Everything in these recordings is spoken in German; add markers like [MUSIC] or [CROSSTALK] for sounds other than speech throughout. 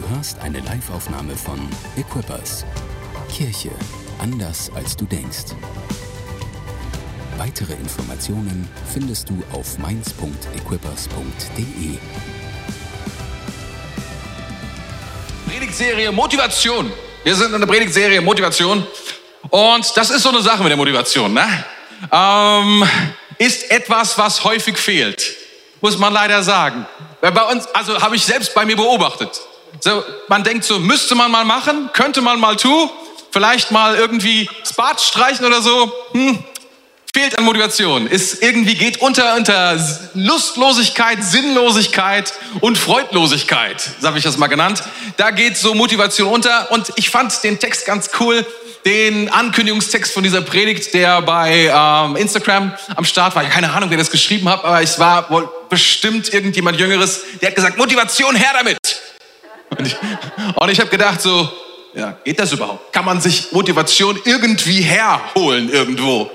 Du hörst eine Live-Aufnahme von Equippers. Kirche anders als du denkst. Weitere Informationen findest du auf mainz.equippers.de. Predigtserie Motivation. Wir sind in der Predigtserie Motivation. Und das ist so eine Sache mit der Motivation. Ne? Ähm, ist etwas, was häufig fehlt. Muss man leider sagen. Bei uns, also habe ich selbst bei mir beobachtet. So, man denkt so, müsste man mal machen, könnte man mal tun, vielleicht mal irgendwie das Bad streichen oder so. Hm, fehlt an Motivation. Ist irgendwie geht unter unter Lustlosigkeit, Sinnlosigkeit und Freudlosigkeit, so habe ich das mal genannt. Da geht so Motivation unter und ich fand den Text ganz cool, den Ankündigungstext von dieser Predigt, der bei ähm, Instagram am Start war. Keine Ahnung, wer das geschrieben hat, aber es war wohl bestimmt irgendjemand Jüngeres. Der hat gesagt: Motivation her damit. Und ich, und ich habe gedacht so, ja, geht das überhaupt? Kann man sich Motivation irgendwie herholen irgendwo?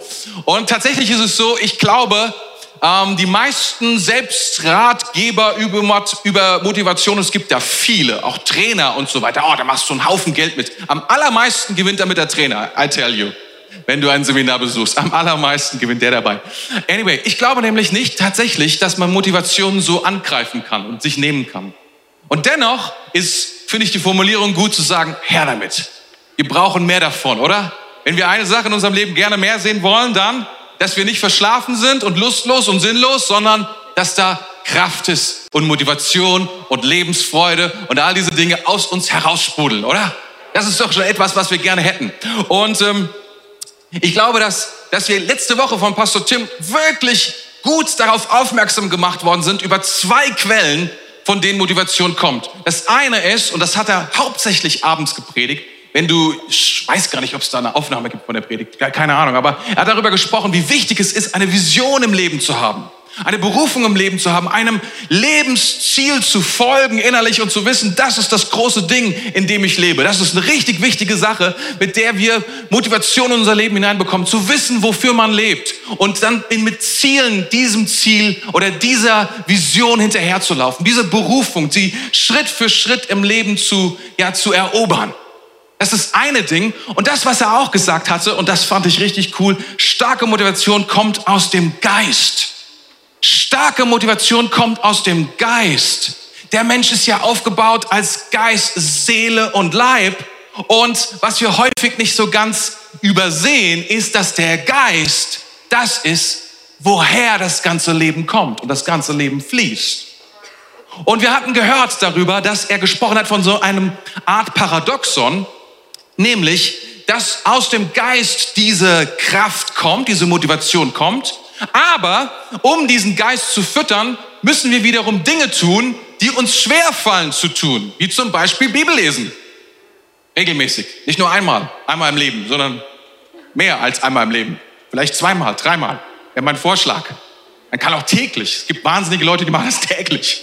Und tatsächlich ist es so, ich glaube, ähm, die meisten Selbstratgeber über, über Motivation, es gibt ja viele, auch Trainer und so weiter. Oh, da machst du einen Haufen Geld mit. Am allermeisten gewinnt damit der Trainer, I tell you. Wenn du ein Seminar besuchst, am allermeisten gewinnt der dabei. Anyway, ich glaube nämlich nicht tatsächlich, dass man Motivation so angreifen kann und sich nehmen kann. Und dennoch ist, finde ich, die Formulierung gut zu sagen, Herr damit. Wir brauchen mehr davon, oder? Wenn wir eine Sache in unserem Leben gerne mehr sehen wollen, dann, dass wir nicht verschlafen sind und lustlos und sinnlos, sondern dass da Kraft ist und Motivation und Lebensfreude und all diese Dinge aus uns heraussprudeln, oder? Das ist doch schon etwas, was wir gerne hätten. Und ähm, ich glaube, dass, dass wir letzte Woche von Pastor Tim wirklich gut darauf aufmerksam gemacht worden sind, über zwei Quellen, von denen Motivation kommt. Das eine ist, und das hat er hauptsächlich abends gepredigt, wenn du, ich weiß gar nicht, ob es da eine Aufnahme gibt von der Predigt, keine Ahnung, aber er hat darüber gesprochen, wie wichtig es ist, eine Vision im Leben zu haben eine Berufung im Leben zu haben, einem Lebensziel zu folgen innerlich und zu wissen, das ist das große Ding, in dem ich lebe. Das ist eine richtig wichtige Sache, mit der wir Motivation in unser Leben hineinbekommen, zu wissen, wofür man lebt und dann mit Zielen diesem Ziel oder dieser Vision hinterherzulaufen, diese Berufung, sie Schritt für Schritt im Leben zu, ja, zu erobern. Das ist eine Ding. Und das, was er auch gesagt hatte, und das fand ich richtig cool, starke Motivation kommt aus dem Geist. Starke Motivation kommt aus dem Geist. Der Mensch ist ja aufgebaut als Geist, Seele und Leib. Und was wir häufig nicht so ganz übersehen, ist, dass der Geist das ist, woher das ganze Leben kommt und das ganze Leben fließt. Und wir hatten gehört darüber, dass er gesprochen hat von so einem Art Paradoxon, nämlich, dass aus dem Geist diese Kraft kommt, diese Motivation kommt, aber um diesen Geist zu füttern, müssen wir wiederum Dinge tun, die uns schwerfallen zu tun, wie zum Beispiel Bibel lesen. Regelmäßig. Nicht nur einmal, einmal im Leben, sondern mehr als einmal im Leben. Vielleicht zweimal, dreimal. Wäre mein Vorschlag. Man kann auch täglich. Es gibt wahnsinnige Leute, die machen das [LAUGHS] täglich.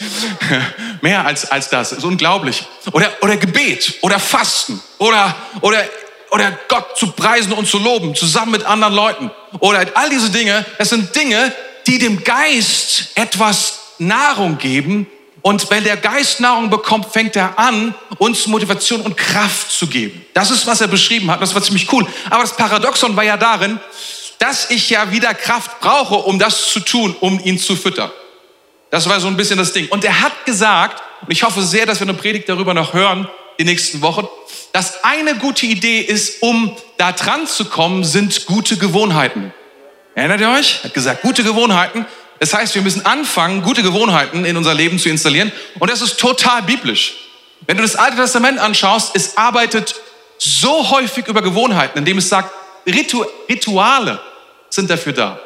mehr als, als das. Das ist unglaublich. Oder, oder Gebet. Oder Fasten. Oder, oder oder Gott zu preisen und zu loben, zusammen mit anderen Leuten. Oder all diese Dinge, das sind Dinge, die dem Geist etwas Nahrung geben. Und wenn der Geist Nahrung bekommt, fängt er an, uns Motivation und Kraft zu geben. Das ist, was er beschrieben hat. Das war ziemlich cool. Aber das Paradoxon war ja darin, dass ich ja wieder Kraft brauche, um das zu tun, um ihn zu füttern. Das war so ein bisschen das Ding. Und er hat gesagt, und ich hoffe sehr, dass wir eine Predigt darüber noch hören, die nächsten Wochen, dass eine gute Idee ist, um da dran zu kommen, sind gute Gewohnheiten. Erinnert ihr euch? Er hat gesagt, gute Gewohnheiten. Das heißt, wir müssen anfangen, gute Gewohnheiten in unser Leben zu installieren. Und das ist total biblisch. Wenn du das Alte Testament anschaust, es arbeitet so häufig über Gewohnheiten, indem es sagt, Ritu Rituale sind dafür da.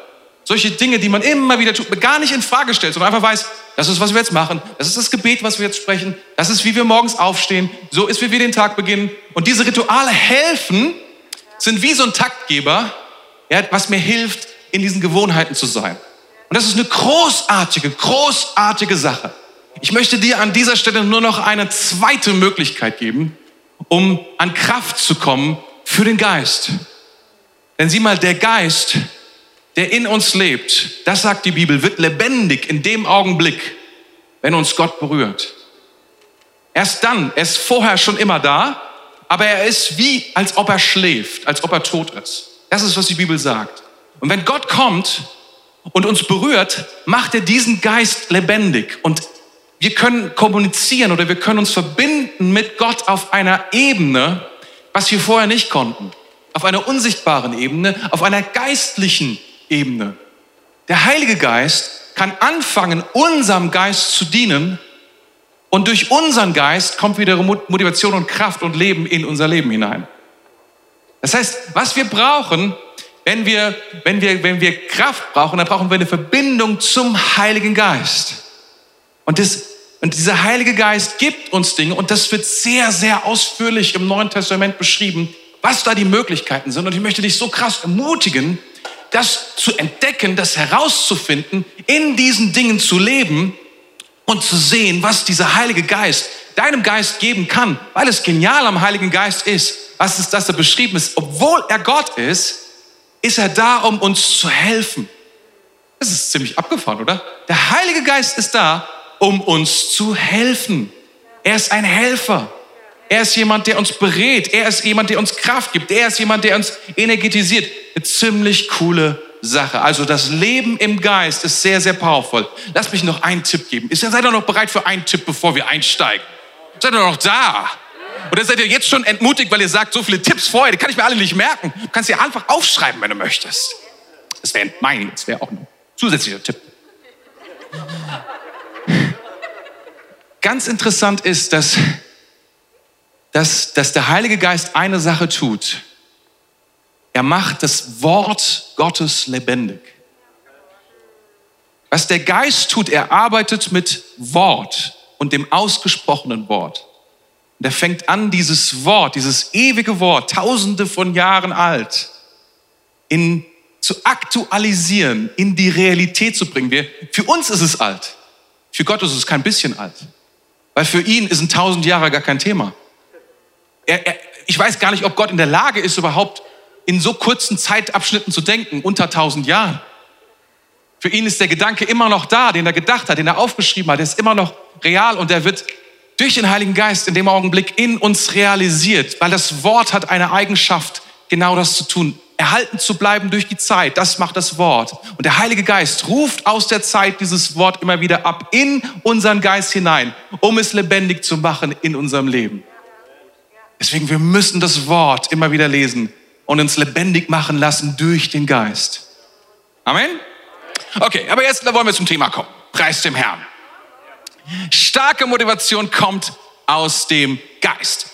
Solche Dinge, die man immer wieder tut, gar nicht in Frage stellt, sondern einfach weiß, das ist, was wir jetzt machen, das ist das Gebet, was wir jetzt sprechen, das ist, wie wir morgens aufstehen, so ist, wie wir den Tag beginnen. Und diese Rituale helfen, sind wie so ein Taktgeber, ja, was mir hilft, in diesen Gewohnheiten zu sein. Und das ist eine großartige, großartige Sache. Ich möchte dir an dieser Stelle nur noch eine zweite Möglichkeit geben, um an Kraft zu kommen für den Geist. Denn sieh mal, der Geist der in uns lebt, das sagt die Bibel, wird lebendig in dem Augenblick, wenn uns Gott berührt. Erst dann, er ist vorher schon immer da, aber er ist wie, als ob er schläft, als ob er tot ist. Das ist, was die Bibel sagt. Und wenn Gott kommt und uns berührt, macht er diesen Geist lebendig. Und wir können kommunizieren oder wir können uns verbinden mit Gott auf einer Ebene, was wir vorher nicht konnten. Auf einer unsichtbaren Ebene, auf einer geistlichen Ebene. Der Heilige Geist kann anfangen, unserem Geist zu dienen und durch unseren Geist kommt wieder Motivation und Kraft und Leben in unser Leben hinein. Das heißt, was wir brauchen, wenn wir, wenn wir, wenn wir Kraft brauchen, dann brauchen wir eine Verbindung zum Heiligen Geist. Und, das, und dieser Heilige Geist gibt uns Dinge und das wird sehr, sehr ausführlich im Neuen Testament beschrieben, was da die Möglichkeiten sind. Und ich möchte dich so krass ermutigen, das zu entdecken, das herauszufinden, in diesen Dingen zu leben und zu sehen, was dieser Heilige Geist deinem Geist geben kann, weil es genial am Heiligen Geist ist, was ist, dass er beschrieben ist. Obwohl er Gott ist, ist er da, um uns zu helfen. Das ist ziemlich abgefahren, oder? Der Heilige Geist ist da, um uns zu helfen. Er ist ein Helfer. Er ist jemand, der uns berät. Er ist jemand, der uns Kraft gibt. Er ist jemand, der uns energetisiert. Eine ziemlich coole Sache. Also das Leben im Geist ist sehr, sehr powerful. Lass mich noch einen Tipp geben. Seid ihr noch bereit für einen Tipp, bevor wir einsteigen? Seid ihr noch da? Oder seid ihr jetzt schon entmutigt, weil ihr sagt, so viele Tipps vorher, die kann ich mir alle nicht merken. Du kannst sie einfach aufschreiben, wenn du möchtest. Das wäre mein, das wäre auch ein zusätzlicher Tipp. Ganz interessant ist, dass, dass, dass der Heilige Geist eine Sache tut. Er macht das Wort Gottes lebendig. Was der Geist tut, er arbeitet mit Wort und dem ausgesprochenen Wort. Und er fängt an, dieses Wort, dieses ewige Wort, tausende von Jahren alt, in, zu aktualisieren, in die Realität zu bringen. Wir, für uns ist es alt. Für Gott ist es kein bisschen alt. Weil für ihn ist ein tausend Jahre gar kein Thema. Er, er, ich weiß gar nicht, ob Gott in der Lage ist, überhaupt in so kurzen Zeitabschnitten zu denken, unter tausend Jahren. Für ihn ist der Gedanke immer noch da, den er gedacht hat, den er aufgeschrieben hat, der ist immer noch real und der wird durch den Heiligen Geist in dem Augenblick in uns realisiert, weil das Wort hat eine Eigenschaft, genau das zu tun, erhalten zu bleiben durch die Zeit. Das macht das Wort. Und der Heilige Geist ruft aus der Zeit dieses Wort immer wieder ab in unseren Geist hinein, um es lebendig zu machen in unserem Leben. Deswegen, wir müssen das Wort immer wieder lesen und uns lebendig machen lassen durch den Geist. Amen? Okay, aber jetzt wollen wir zum Thema kommen. Preis dem Herrn. Starke Motivation kommt aus dem Geist.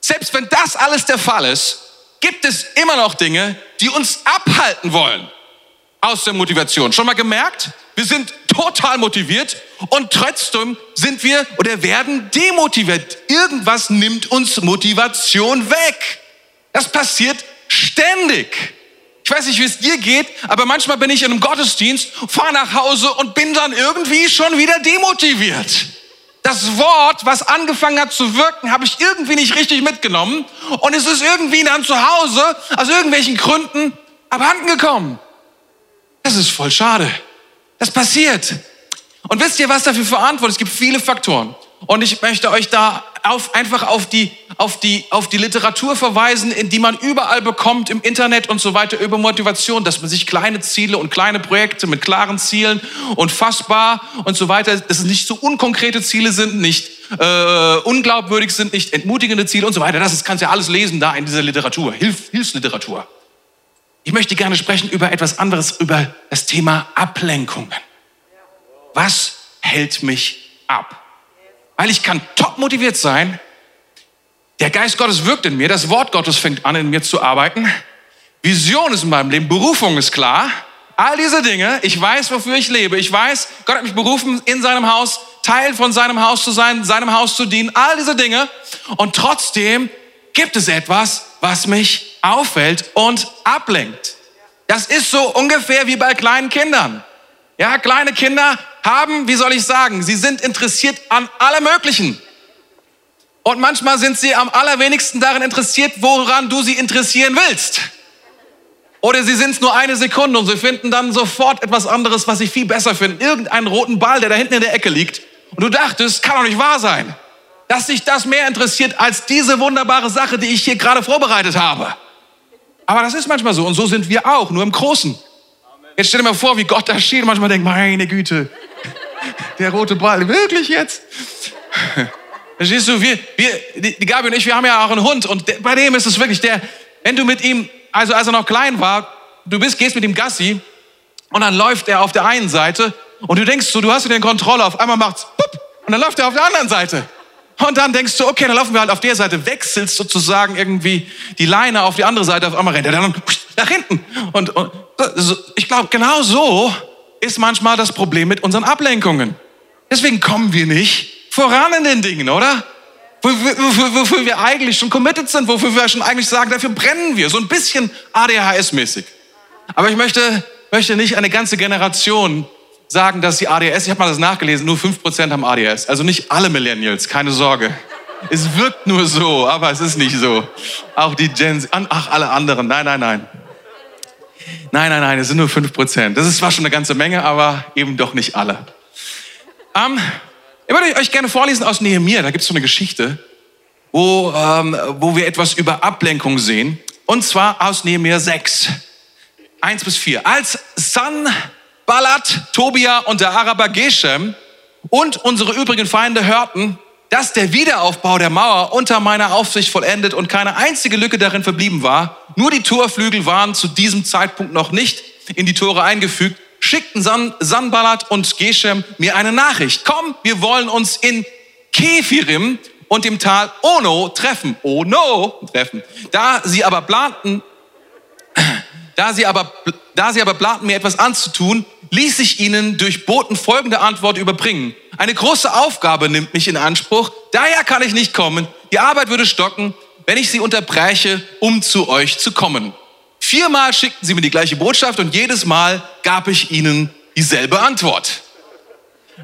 Selbst wenn das alles der Fall ist, gibt es immer noch Dinge, die uns abhalten wollen aus der Motivation. Schon mal gemerkt? Wir sind total motiviert und trotzdem sind wir oder werden demotiviert. Irgendwas nimmt uns Motivation weg. Das passiert ständig. Ich weiß nicht, wie es dir geht, aber manchmal bin ich in einem Gottesdienst, fahre nach Hause und bin dann irgendwie schon wieder demotiviert. Das Wort, was angefangen hat zu wirken, habe ich irgendwie nicht richtig mitgenommen und es ist irgendwie dann zu Hause aus irgendwelchen Gründen abhanden gekommen. Das ist voll schade. Das passiert. Und wisst ihr, was dafür verantwortlich ist? Es gibt viele Faktoren. Und ich möchte euch da auf, einfach auf die, auf, die, auf die Literatur verweisen, in die man überall bekommt im Internet und so weiter über Motivation, dass man sich kleine Ziele und kleine Projekte mit klaren Zielen und fassbar und so weiter, dass es nicht so unkonkrete Ziele sind, nicht äh, unglaubwürdig sind, nicht entmutigende Ziele und so weiter. Das ist, kannst ja alles lesen da in dieser Literatur, Hilf, Hilfsliteratur. Ich möchte gerne sprechen über etwas anderes, über das Thema Ablenkungen. Was hält mich ab? Weil ich kann top motiviert sein. Der Geist Gottes wirkt in mir. Das Wort Gottes fängt an, in mir zu arbeiten. Vision ist in meinem Leben. Berufung ist klar. All diese Dinge. Ich weiß, wofür ich lebe. Ich weiß, Gott hat mich berufen, in seinem Haus, Teil von seinem Haus zu sein, seinem Haus zu dienen. All diese Dinge. Und trotzdem gibt es etwas, was mich auffällt und ablenkt. Das ist so ungefähr wie bei kleinen Kindern. Ja, kleine Kinder haben, wie soll ich sagen, sie sind interessiert an allem Möglichen. Und manchmal sind sie am allerwenigsten daran interessiert, woran du sie interessieren willst. Oder sie sind es nur eine Sekunde und sie finden dann sofort etwas anderes, was sie viel besser finden. Irgendeinen roten Ball, der da hinten in der Ecke liegt. Und du dachtest, kann doch nicht wahr sein. dass sich das mehr interessiert als diese wunderbare Sache, die ich hier gerade vorbereitet habe. Aber das ist manchmal so und so sind wir auch, nur im Großen. Jetzt stell dir mal vor, wie Gott da steht und manchmal denkt, meine Güte, der rote Ball, wirklich jetzt? Verstehst du, wir, wir, die Gabi und ich, wir haben ja auch einen Hund und bei dem ist es wirklich der, wenn du mit ihm, also als er noch klein war, du bist, gehst mit ihm Gassi und dann läuft er auf der einen Seite und du denkst so, du hast in Kontrolle, auf einmal macht's pup, und dann läuft er auf der anderen Seite. Und dann denkst du, okay, dann laufen wir halt auf der Seite, wechselst sozusagen irgendwie die Leine auf die andere Seite, auf einmal rennt er dann nach hinten. Und, und ich glaube, genau so ist manchmal das Problem mit unseren Ablenkungen. Deswegen kommen wir nicht voran in den Dingen, oder? Wofür wir eigentlich schon committed sind, wofür wir schon eigentlich sagen, dafür brennen wir. So ein bisschen ADHS-mäßig. Aber ich möchte, möchte nicht eine ganze Generation sagen, dass die ADHS, ich habe mal das nachgelesen, nur 5% haben ADHS. Also nicht alle Millennials, keine Sorge. Es wirkt nur so, aber es ist nicht so. Auch die Gens, ach, alle anderen. Nein, nein, nein. Nein, nein, nein, es sind nur 5%. Das ist zwar schon eine ganze Menge, aber eben doch nicht alle. Um, ich würde euch gerne vorlesen aus Nehemiah. Da gibt es so eine Geschichte, wo, ähm, wo wir etwas über Ablenkung sehen. Und zwar aus Nehemiah 6, 1 bis 4. Als Sanballat, Tobia und der Araber Geshem und unsere übrigen Feinde hörten, dass der Wiederaufbau der Mauer unter meiner Aufsicht vollendet und keine einzige Lücke darin verblieben war, nur die Torflügel waren zu diesem Zeitpunkt noch nicht in die Tore eingefügt, schickten San, Sanballat und Geshem mir eine Nachricht. Komm, wir wollen uns in Kefirim und dem Tal Ono treffen. Ono treffen. Da sie aber planten, da sie aber, da sie aber planten, mir etwas anzutun, ließ ich ihnen durch Boten folgende Antwort überbringen. Eine große Aufgabe nimmt mich in Anspruch, daher kann ich nicht kommen. Die Arbeit würde stocken, wenn ich sie unterbreche, um zu euch zu kommen. Viermal schickten sie mir die gleiche Botschaft und jedes Mal gab ich ihnen dieselbe Antwort.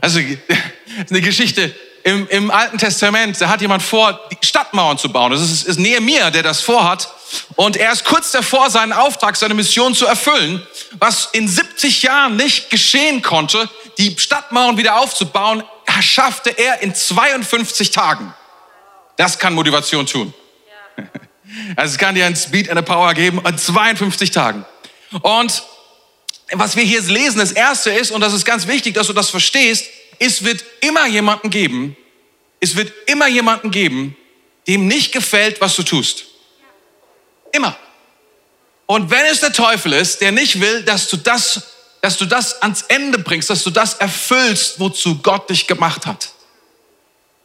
Also [LAUGHS] eine Geschichte im, im Alten Testament, da hat jemand vor, die Stadtmauern zu bauen. Das ist, ist Nehemiah, der das vorhat. Und er ist kurz davor, seinen Auftrag, seine Mission zu erfüllen, was in 70 Jahren nicht geschehen konnte, die Stadtmauern wieder aufzubauen, schaffte er in 52 Tagen. Das kann Motivation tun. Ja. Also es kann dir ein Speed and a Power geben in 52 Tagen. Und was wir hier lesen, das erste ist, und das ist ganz wichtig, dass du das verstehst, es wird immer jemanden geben, es wird immer jemanden geben, dem nicht gefällt, was du tust. Immer. Und wenn es der Teufel ist, der nicht will, dass du das, dass du das ans Ende bringst, dass du das erfüllst, wozu Gott dich gemacht hat.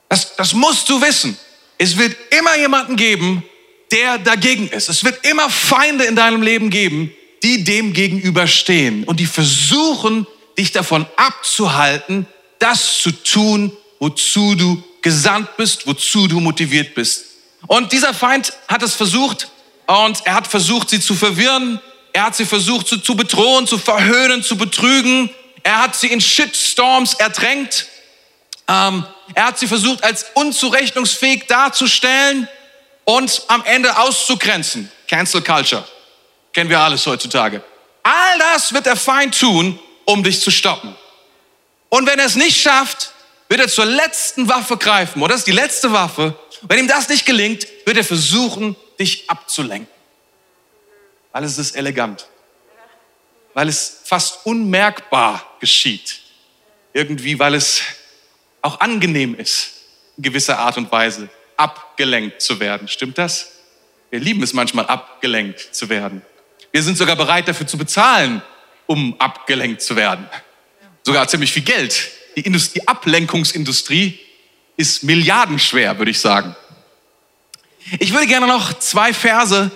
Das, das musst du wissen. Es wird immer jemanden geben, der dagegen ist. Es wird immer Feinde in deinem Leben geben, die dem gegenüberstehen und die versuchen, dich davon abzuhalten, das zu tun, wozu du gesandt bist, wozu du motiviert bist. Und dieser Feind hat es versucht und er hat versucht, sie zu verwirren. Er hat sie versucht zu, zu bedrohen, zu verhöhnen, zu betrügen. Er hat sie in Shitstorms ertränkt. Ähm, er hat sie versucht, als unzurechnungsfähig darzustellen und am Ende auszugrenzen. Cancel Culture. Kennen wir alles heutzutage. All das wird der Feind tun, um dich zu stoppen. Und wenn er es nicht schafft, wird er zur letzten Waffe greifen. Oder das ist die letzte Waffe. Wenn ihm das nicht gelingt, wird er versuchen, dich abzulenken. Weil es ist elegant. Weil es fast unmerkbar geschieht. Irgendwie, weil es auch angenehm ist, in gewisser Art und Weise abgelenkt zu werden. Stimmt das? Wir lieben es manchmal, abgelenkt zu werden. Wir sind sogar bereit dafür zu bezahlen, um abgelenkt zu werden. Sogar ziemlich viel Geld. Die, Industrie, die Ablenkungsindustrie ist milliardenschwer, würde ich sagen. Ich würde gerne noch zwei Verse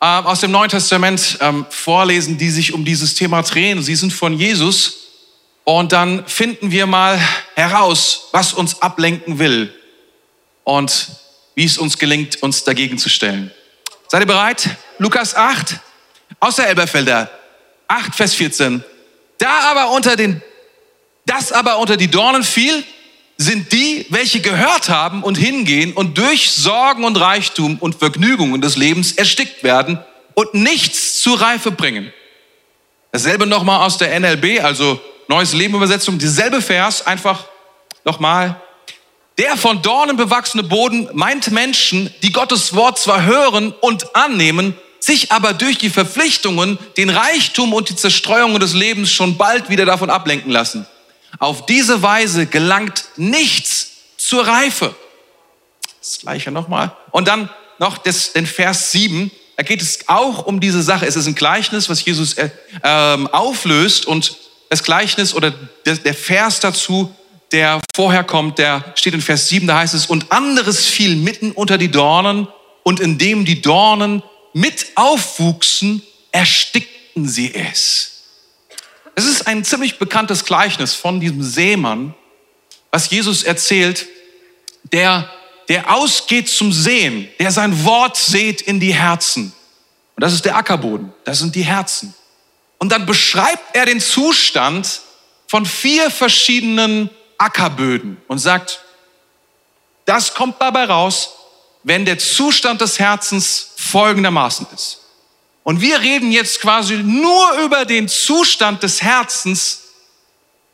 äh, aus dem Neuen Testament ähm, vorlesen, die sich um dieses Thema drehen. Sie sind von Jesus. Und dann finden wir mal heraus, was uns ablenken will und wie es uns gelingt, uns dagegen zu stellen. Seid ihr bereit? Lukas 8, aus der Elberfelder 8, Vers 14. Da aber unter den, das aber unter die Dornen fiel, sind die, welche gehört haben und hingehen und durch Sorgen und Reichtum und Vergnügungen des Lebens erstickt werden und nichts zur Reife bringen. Dasselbe nochmal aus der NLB, also Neues Leben Übersetzung, dieselbe Vers, einfach nochmal Der von Dornen bewachsene Boden meint Menschen, die Gottes Wort zwar hören und annehmen, sich aber durch die Verpflichtungen, den Reichtum und die Zerstreuung des Lebens schon bald wieder davon ablenken lassen. Auf diese Weise gelangt nichts zur Reife. Das gleiche nochmal. Und dann noch das, den Vers 7. Da geht es auch um diese Sache. Es ist ein Gleichnis, was Jesus äh, ähm, auflöst. Und das Gleichnis oder der, der Vers dazu, der vorher kommt, der steht in Vers 7. Da heißt es, und anderes fiel mitten unter die Dornen. Und indem die Dornen mit aufwuchsen, erstickten sie es. Es ist ein ziemlich bekanntes Gleichnis von diesem Seemann, was Jesus erzählt, der, der ausgeht zum Sehen, der sein Wort sät in die Herzen. Und das ist der Ackerboden, das sind die Herzen. Und dann beschreibt er den Zustand von vier verschiedenen Ackerböden und sagt, das kommt dabei raus, wenn der Zustand des Herzens folgendermaßen ist. Und wir reden jetzt quasi nur über den Zustand des Herzens,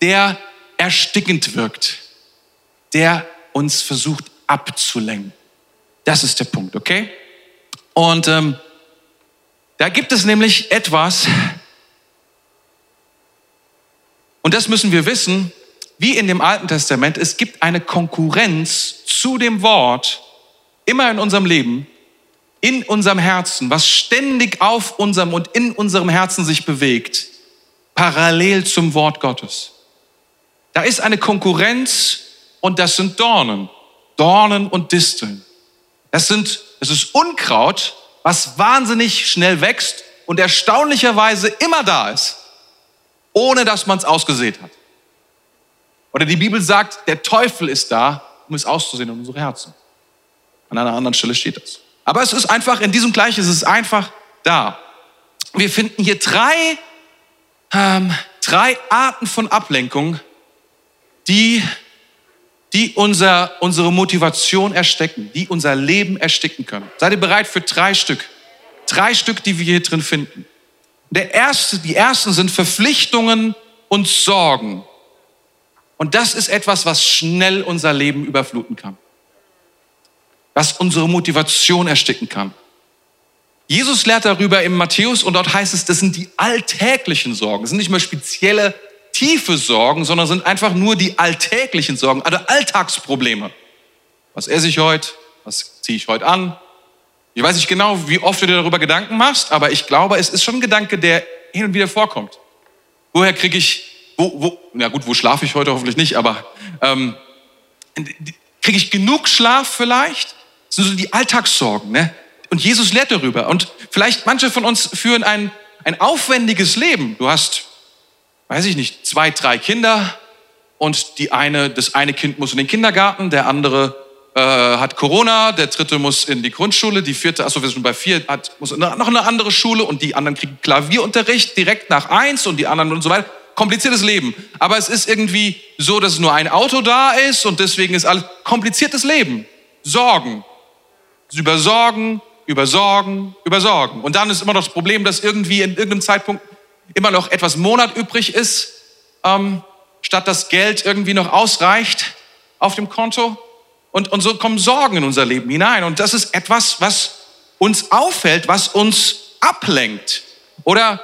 der erstickend wirkt, der uns versucht abzulenken. Das ist der Punkt, okay? Und ähm, da gibt es nämlich etwas, und das müssen wir wissen, wie in dem Alten Testament, es gibt eine Konkurrenz zu dem Wort immer in unserem Leben, in unserem Herzen, was ständig auf unserem und in unserem Herzen sich bewegt, parallel zum Wort Gottes. Da ist eine Konkurrenz und das sind Dornen, Dornen und Disteln. Das sind, es ist Unkraut, was wahnsinnig schnell wächst und erstaunlicherweise immer da ist, ohne dass man es ausgesät hat. Oder die Bibel sagt, der Teufel ist da, um es auszusehen in unsere Herzen. An einer anderen Stelle steht das. Aber es ist einfach, in diesem Gleichen ist es einfach da. Wir finden hier drei, ähm, drei Arten von Ablenkung, die, die unser, unsere Motivation erstecken, die unser Leben ersticken können. Seid ihr bereit für drei Stück? Drei Stück, die wir hier drin finden. Der erste, die ersten sind Verpflichtungen und Sorgen. Und das ist etwas, was schnell unser Leben überfluten kann was unsere Motivation ersticken kann. Jesus lehrt darüber im Matthäus und dort heißt es, das sind die alltäglichen Sorgen. Das sind nicht mehr spezielle, tiefe Sorgen, sondern sind einfach nur die alltäglichen Sorgen, also Alltagsprobleme. Was esse ich heute? Was ziehe ich heute an? Ich weiß nicht genau, wie oft du dir darüber Gedanken machst, aber ich glaube, es ist schon ein Gedanke, der hin und wieder vorkommt. Woher kriege ich, wo, wo, na gut, wo schlafe ich heute hoffentlich nicht, aber ähm, kriege ich genug Schlaf vielleicht? Das sind so die Alltagssorgen. Ne? Und Jesus lehrt darüber. Und vielleicht manche von uns führen ein, ein aufwendiges Leben. Du hast, weiß ich nicht, zwei, drei Kinder und die eine, das eine Kind muss in den Kindergarten, der andere äh, hat Corona, der dritte muss in die Grundschule, die vierte, achso, wir sind bei vier, hat, muss noch eine andere Schule und die anderen kriegen Klavierunterricht direkt nach eins und die anderen und so weiter. Kompliziertes Leben. Aber es ist irgendwie so, dass nur ein Auto da ist und deswegen ist alles kompliziertes Leben. Sorgen, über Sorgen, über Sorgen, über Sorgen. Und dann ist immer noch das Problem, dass irgendwie in irgendeinem Zeitpunkt immer noch etwas Monat übrig ist, ähm, statt das Geld irgendwie noch ausreicht auf dem Konto. Und, und so kommen Sorgen in unser Leben hinein. Und das ist etwas, was uns auffällt, was uns ablenkt. Oder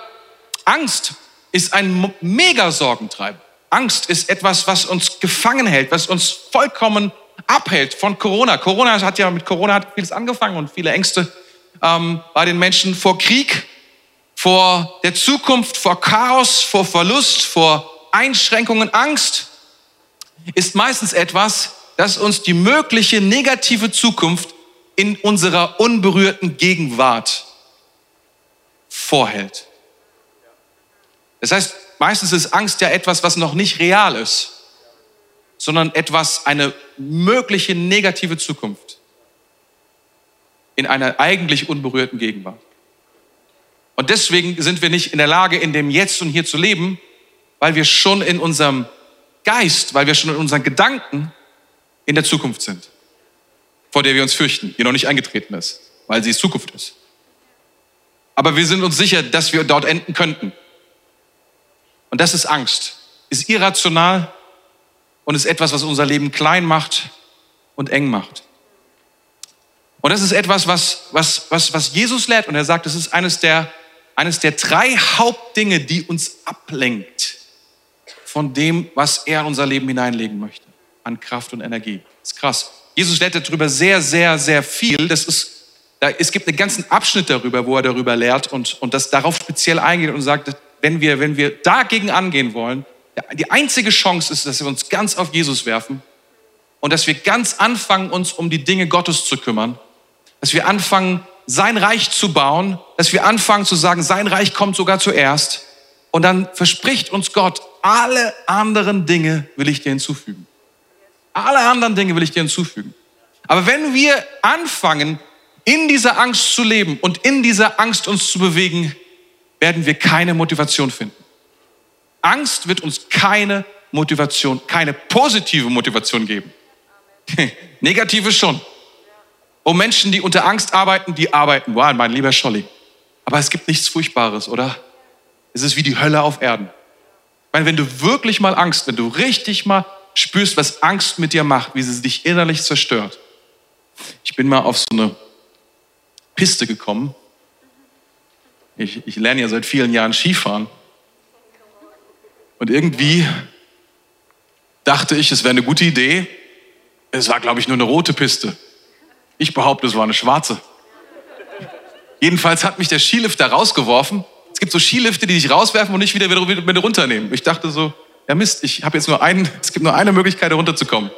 Angst ist ein mega Sorgentreiber. Angst ist etwas, was uns gefangen hält, was uns vollkommen abhält von Corona. Corona hat ja mit Corona hat vieles angefangen und viele Ängste ähm, bei den Menschen vor Krieg, vor der Zukunft, vor Chaos, vor Verlust, vor Einschränkungen, Angst ist meistens etwas, das uns die mögliche negative Zukunft in unserer unberührten Gegenwart vorhält. Das heißt, meistens ist Angst ja etwas, was noch nicht real ist sondern etwas, eine mögliche negative Zukunft in einer eigentlich unberührten Gegenwart. Und deswegen sind wir nicht in der Lage, in dem Jetzt und Hier zu leben, weil wir schon in unserem Geist, weil wir schon in unseren Gedanken in der Zukunft sind, vor der wir uns fürchten, die noch nicht eingetreten ist, weil sie Zukunft ist. Aber wir sind uns sicher, dass wir dort enden könnten. Und das ist Angst, ist irrational, und ist etwas, was unser Leben klein macht und eng macht. Und das ist etwas, was, was, was, was Jesus lehrt. Und er sagt, das ist eines der, eines der drei Hauptdinge, die uns ablenkt von dem, was er in unser Leben hineinlegen möchte. An Kraft und Energie. Das ist krass. Jesus lehrt darüber sehr, sehr, sehr viel. Das ist, da, es gibt einen ganzen Abschnitt darüber, wo er darüber lehrt und, und das darauf speziell eingeht und sagt, wenn wir, wenn wir dagegen angehen wollen, die einzige Chance ist, dass wir uns ganz auf Jesus werfen und dass wir ganz anfangen, uns um die Dinge Gottes zu kümmern, dass wir anfangen, sein Reich zu bauen, dass wir anfangen zu sagen, sein Reich kommt sogar zuerst und dann verspricht uns Gott, alle anderen Dinge will ich dir hinzufügen. Alle anderen Dinge will ich dir hinzufügen. Aber wenn wir anfangen, in dieser Angst zu leben und in dieser Angst uns zu bewegen, werden wir keine Motivation finden. Angst wird uns keine Motivation, keine positive Motivation geben. [LAUGHS] Negative schon. Und Menschen, die unter Angst arbeiten, die arbeiten. Wow, mein lieber Scholli. Aber es gibt nichts Furchtbares, oder? Es ist wie die Hölle auf Erden. Ich meine, wenn du wirklich mal Angst, wenn du richtig mal spürst, was Angst mit dir macht, wie sie dich innerlich zerstört. Ich bin mal auf so eine Piste gekommen. Ich, ich lerne ja seit vielen Jahren Skifahren. Und irgendwie dachte ich, es wäre eine gute Idee. Es war, glaube ich, nur eine rote Piste. Ich behaupte, es war eine schwarze. Jedenfalls hat mich der Skilift da rausgeworfen. Es gibt so Skilifte, die dich rauswerfen und nicht wieder, wieder, wieder runternehmen. Ich dachte so, ja Mist, ich habe jetzt nur einen, [LAUGHS] es gibt nur eine Möglichkeit, da runterzukommen.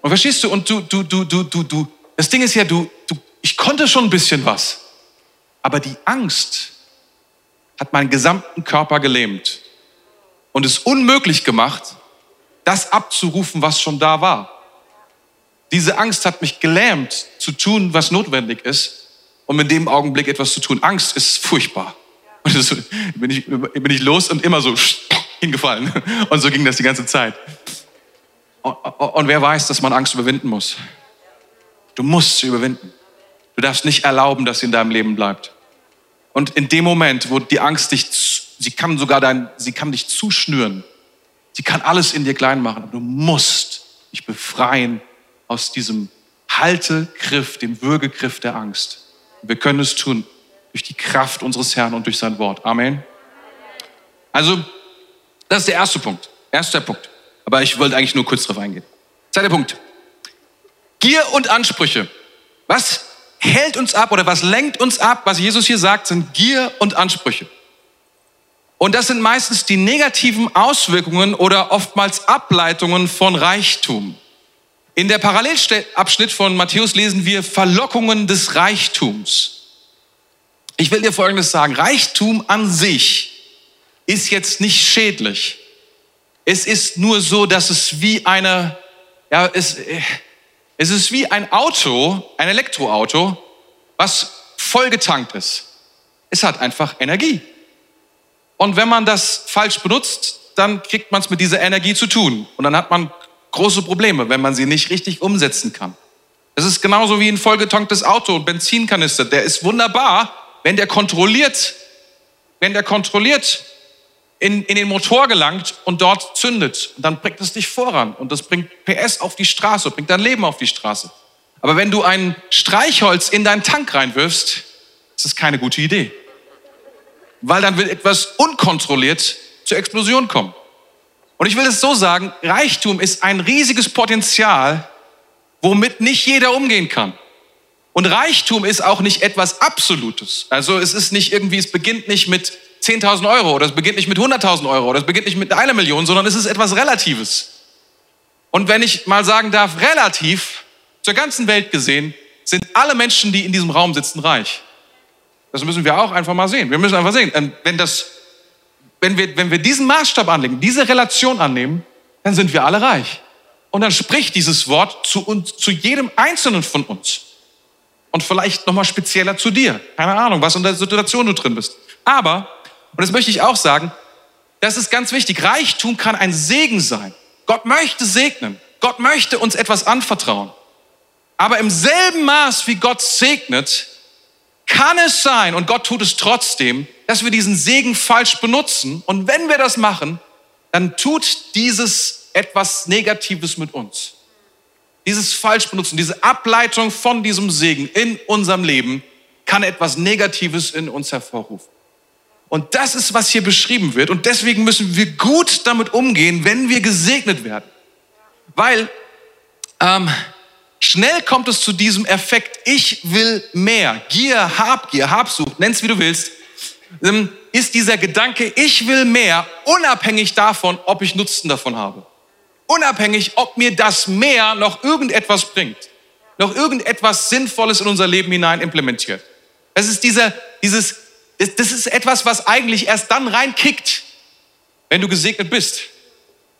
Und verstehst du, und du, du, du, du, du, du, das Ding ist ja, du, du, ich konnte schon ein bisschen was. Aber die Angst hat meinen gesamten Körper gelähmt und es unmöglich gemacht, das abzurufen, was schon da war. Diese Angst hat mich gelähmt, zu tun, was notwendig ist, um in dem Augenblick etwas zu tun. Angst ist furchtbar. Und das [LAUGHS] bin ich, bin ich los und immer so [LAUGHS] hingefallen. Und so ging das die ganze Zeit. Und wer weiß, dass man Angst überwinden muss? Du musst sie überwinden. Du darfst nicht erlauben, dass sie in deinem Leben bleibt. Und in dem Moment, wo die Angst dich, sie kann sogar dein, sie kann dich zuschnüren. Sie kann alles in dir klein machen. Du musst dich befreien aus diesem Haltegriff, dem Würgegriff der Angst. Wir können es tun durch die Kraft unseres Herrn und durch sein Wort. Amen. Also, das ist der erste Punkt. Erster Punkt. Aber ich wollte eigentlich nur kurz darauf eingehen. Zweiter Punkt. Gier und Ansprüche. Was hält uns ab oder was lenkt uns ab? Was Jesus hier sagt, sind Gier und Ansprüche. Und das sind meistens die negativen Auswirkungen oder oftmals Ableitungen von Reichtum. In der Parallelabschnitt von Matthäus lesen wir Verlockungen des Reichtums. Ich will dir Folgendes sagen. Reichtum an sich ist jetzt nicht schädlich. Es ist nur so, dass es wie eine, ja, es, es ist wie ein Auto, ein Elektroauto, was vollgetankt ist. Es hat einfach Energie. Und wenn man das falsch benutzt, dann kriegt man es mit dieser Energie zu tun. Und dann hat man große Probleme, wenn man sie nicht richtig umsetzen kann. Es ist genauso wie ein vollgetanktes Auto, ein Benzinkanister. Der ist wunderbar, wenn der kontrolliert, wenn der kontrolliert in, in den Motor gelangt und dort zündet, dann bringt es dich voran und das bringt PS auf die Straße, bringt dein Leben auf die Straße. Aber wenn du ein Streichholz in deinen Tank reinwirfst, ist das keine gute Idee. Weil dann wird etwas unkontrolliert zur Explosion kommen. Und ich will es so sagen, Reichtum ist ein riesiges Potenzial, womit nicht jeder umgehen kann. Und Reichtum ist auch nicht etwas Absolutes. Also es ist nicht irgendwie, es beginnt nicht mit 10.000 Euro oder es beginnt nicht mit 100.000 Euro oder es beginnt nicht mit einer Million, sondern es ist etwas Relatives. Und wenn ich mal sagen darf, relativ zur ganzen Welt gesehen, sind alle Menschen, die in diesem Raum sitzen, reich. Das müssen wir auch einfach mal sehen. Wir müssen einfach sehen, ähm, wenn, das, wenn, wir, wenn wir diesen Maßstab anlegen, diese Relation annehmen, dann sind wir alle reich. Und dann spricht dieses Wort zu, uns, zu jedem Einzelnen von uns. Und vielleicht nochmal spezieller zu dir. Keine Ahnung, was in der Situation du drin bist. Aber und das möchte ich auch sagen, das ist ganz wichtig. Reichtum kann ein Segen sein. Gott möchte segnen. Gott möchte uns etwas anvertrauen. Aber im selben Maß, wie Gott segnet, kann es sein, und Gott tut es trotzdem, dass wir diesen Segen falsch benutzen. Und wenn wir das machen, dann tut dieses etwas Negatives mit uns. dieses Falschbenutzen, diese Ableitung von diesem Segen in unserem Leben kann etwas Negatives in uns hervorrufen. Und das ist, was hier beschrieben wird. Und deswegen müssen wir gut damit umgehen, wenn wir gesegnet werden. Weil ähm, schnell kommt es zu diesem Effekt, ich will mehr. Gier, Habgier, Habsucht, nenn's wie du willst, ähm, ist dieser Gedanke, ich will mehr, unabhängig davon, ob ich Nutzen davon habe. Unabhängig, ob mir das mehr noch irgendetwas bringt, noch irgendetwas Sinnvolles in unser Leben hinein implementiert. Das ist dieser, dieses, das ist etwas, was eigentlich erst dann reinkickt, wenn du gesegnet bist.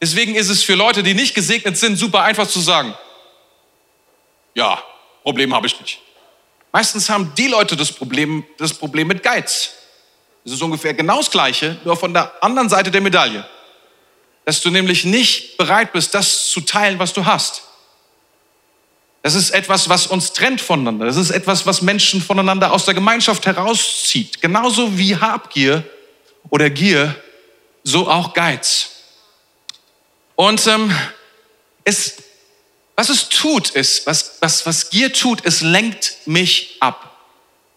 Deswegen ist es für Leute, die nicht gesegnet sind, super einfach zu sagen, ja, Problem habe ich nicht. Meistens haben die Leute das Problem, das Problem mit Geiz. Das ist ungefähr genau das Gleiche, nur von der anderen Seite der Medaille. Dass du nämlich nicht bereit bist, das zu teilen, was du hast. Das ist etwas, was uns trennt voneinander. Das ist etwas, was Menschen voneinander aus der Gemeinschaft herauszieht. Genauso wie Habgier oder Gier, so auch Geiz. Und ähm, es, was es tut, ist, was, was, was Gier tut, es lenkt mich ab.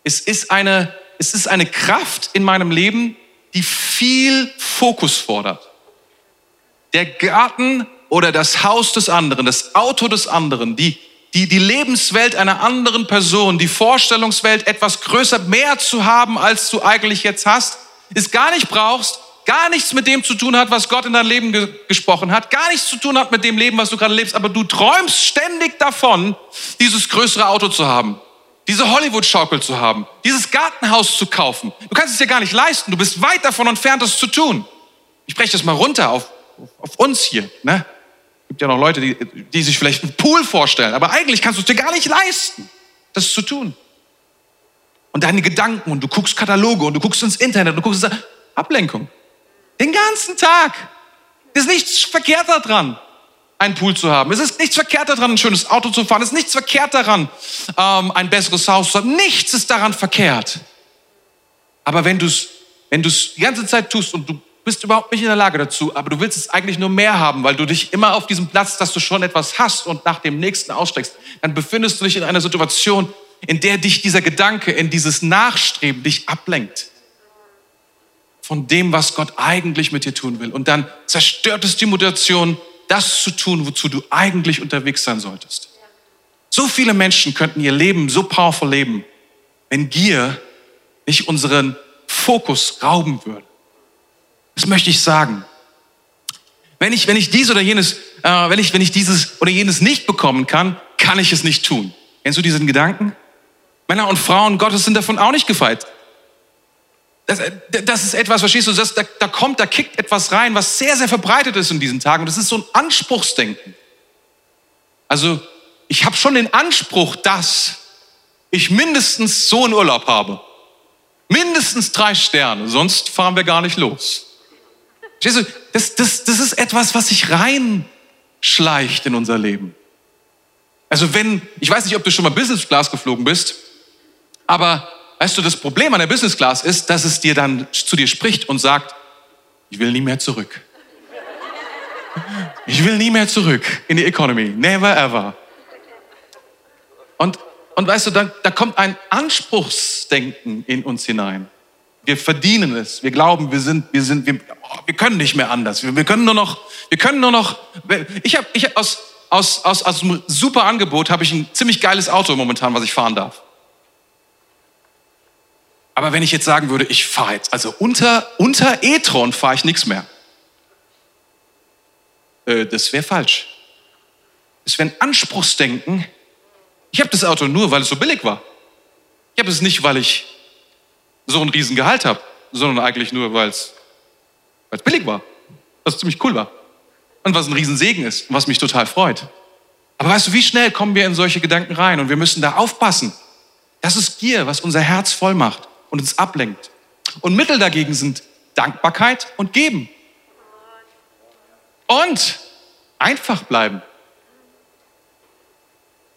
Es ist, eine, es ist eine Kraft in meinem Leben, die viel Fokus fordert. Der Garten oder das Haus des anderen, das Auto des anderen, die, die, die Lebenswelt einer anderen Person, die Vorstellungswelt etwas größer, mehr zu haben, als du eigentlich jetzt hast, es gar nicht brauchst, gar nichts mit dem zu tun hat, was Gott in dein Leben ge gesprochen hat, gar nichts zu tun hat mit dem Leben, was du gerade lebst, aber du träumst ständig davon, dieses größere Auto zu haben, diese Hollywood-Schaukel zu haben, dieses Gartenhaus zu kaufen. Du kannst es dir gar nicht leisten, du bist weit davon entfernt, das zu tun. Ich breche das mal runter auf, auf uns hier. Ne? Gibt ja noch Leute, die, die sich vielleicht einen Pool vorstellen, aber eigentlich kannst du es dir gar nicht leisten, das zu tun. Und deine Gedanken und du guckst Kataloge und du guckst ins Internet und du guckst Ablenkung. Den ganzen Tag. Ist nichts verkehrt daran, einen Pool zu haben. Es ist nichts verkehrt daran, ein schönes Auto zu fahren. Es ist nichts verkehrt daran, ähm, ein besseres Haus zu haben. Nichts ist daran verkehrt. Aber wenn du es wenn die ganze Zeit tust und du bist überhaupt nicht in der Lage dazu, aber du willst es eigentlich nur mehr haben, weil du dich immer auf diesem Platz, dass du schon etwas hast und nach dem nächsten aussteckst, dann befindest du dich in einer Situation, in der dich dieser Gedanke, in dieses Nachstreben dich ablenkt von dem, was Gott eigentlich mit dir tun will. Und dann zerstört es die Motivation, das zu tun, wozu du eigentlich unterwegs sein solltest. So viele Menschen könnten ihr Leben so powerful leben, wenn Gier nicht unseren Fokus rauben würde. Das möchte ich sagen. Wenn ich, wenn ich dies oder jenes, äh, wenn ich, wenn ich dieses oder jenes nicht bekommen kann, kann ich es nicht tun. Kennst du diesen Gedanken? Männer und Frauen Gottes sind davon auch nicht gefeit. Das, äh, das ist etwas, verstehst du, das, da, da kommt, da kickt etwas rein, was sehr, sehr verbreitet ist in diesen Tagen. Und das ist so ein Anspruchsdenken. Also, ich habe schon den Anspruch, dass ich mindestens so einen Urlaub habe. Mindestens drei Sterne, sonst fahren wir gar nicht los. Du, das, das, das ist etwas, was sich reinschleicht in unser Leben. Also wenn, ich weiß nicht, ob du schon mal Business Class geflogen bist, aber weißt du, das Problem an der Business Class ist, dass es dir dann zu dir spricht und sagt, ich will nie mehr zurück. Ich will nie mehr zurück in die Economy. Never ever. Und, und weißt du, da, da kommt ein Anspruchsdenken in uns hinein. Wir verdienen es. Wir glauben, wir sind, wir sind, wir, wir können nicht mehr anders. Wir, wir können nur noch, wir können nur noch. Ich habe, ich hab aus, aus, aus, aus einem super Angebot habe ich ein ziemlich geiles Auto momentan, was ich fahren darf. Aber wenn ich jetzt sagen würde, ich fahre jetzt, also unter, unter e-tron fahre ich nichts mehr. Äh, das wäre falsch. Das wäre ein Anspruchsdenken. Ich habe das Auto nur, weil es so billig war. Ich habe es nicht, weil ich so ein Riesengehalt habe, sondern eigentlich nur, weil es billig war, was ziemlich cool war und was ein Riesensegen ist und was mich total freut. Aber weißt du, wie schnell kommen wir in solche Gedanken rein und wir müssen da aufpassen. Das ist Gier, was unser Herz voll macht und uns ablenkt. Und Mittel dagegen sind Dankbarkeit und Geben. Und einfach bleiben.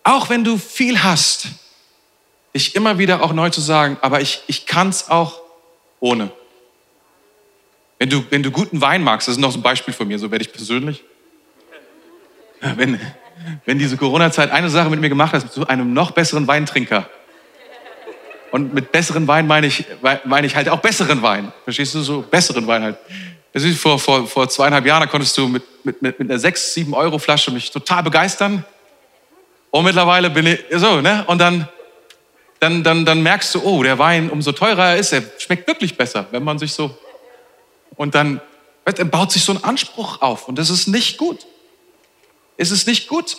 Auch wenn du viel hast, dich immer wieder auch neu zu sagen, aber ich, ich kann es auch ohne. Wenn du, wenn du guten Wein magst, das ist noch so ein Beispiel von mir, so werde ich persönlich. Wenn, wenn diese Corona-Zeit eine Sache mit mir gemacht hat, zu einem noch besseren Weintrinker. Und mit besseren Wein meine ich, meine ich halt auch besseren Wein. Verstehst du? So besseren Wein halt. Vor, vor, vor zweieinhalb Jahren, konntest du mit, mit, mit, mit einer 6, 7 Euro Flasche mich total begeistern. Und mittlerweile bin ich so, ne? Und dann, dann, dann, dann merkst du, oh, der Wein, umso teurer er ist, er schmeckt wirklich besser, wenn man sich so. Und dann, dann baut sich so ein Anspruch auf. Und das ist nicht gut. Es ist nicht gut